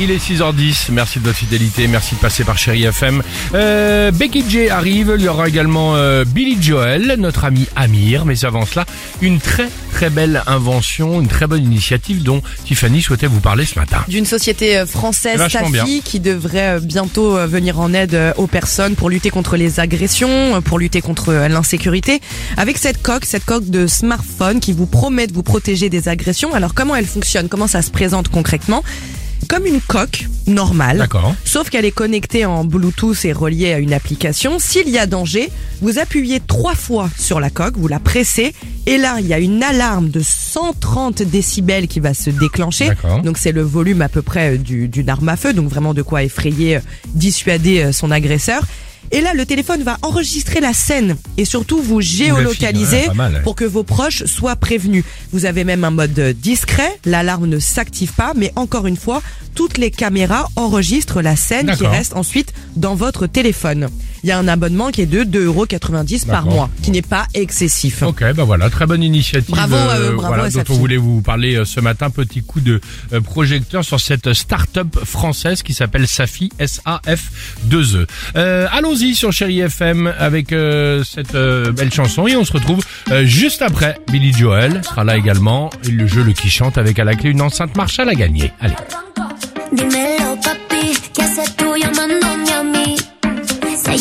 Il est 6h10, merci de votre fidélité, merci de passer par Chéri FM. Euh, Becky J arrive, il y aura également euh, Billy Joel, notre ami Amir, mais avant cela, une très très belle invention, une très bonne initiative dont Tiffany souhaitait vous parler ce matin. d'une société euh, française Tafi qui devrait euh, bientôt venir en aide aux personnes pour lutter contre les agressions, pour lutter contre l'insécurité. Avec cette coque, cette coque de smartphone qui vous promet de vous protéger des agressions. Alors comment elle fonctionne? Comment ça se présente concrètement? Comme une coque normale. D'accord. Sauf qu'elle est connectée en Bluetooth et reliée à une application. S'il y a danger, vous appuyez trois fois sur la coque, vous la pressez, et là, il y a une alarme de 130 décibels qui va se déclencher. D'accord. Donc c'est le volume à peu près euh, du- d'une arme à feu, donc vraiment de quoi effrayer, euh, dissuader euh, son agresseur. Et là, le téléphone va enregistrer la scène et surtout vous géolocaliser ouais, pas mal, ouais. pour que vos proches soient prévenus. Vous avez même un mode discret, l'alarme ne s'active pas, mais encore une fois, toutes les caméras enregistrent la scène qui reste ensuite dans votre téléphone. Il y a un abonnement qui est de 2,90€ par mois, qui n'est pas excessif. Ok, bah voilà, très bonne initiative. Bravo, euh, bravo voilà, à dont on voulait vous parler euh, ce matin. Petit coup de euh, projecteur sur cette start-up française qui s'appelle Safi, S-A-F-2-E. Euh, Allons-y sur Chéri FM avec euh, cette euh, belle chanson et on se retrouve euh, juste après. Billy Joel sera là également. Et le jeu Le qui chante avec à la clé une enceinte Marshall à gagner. Allez.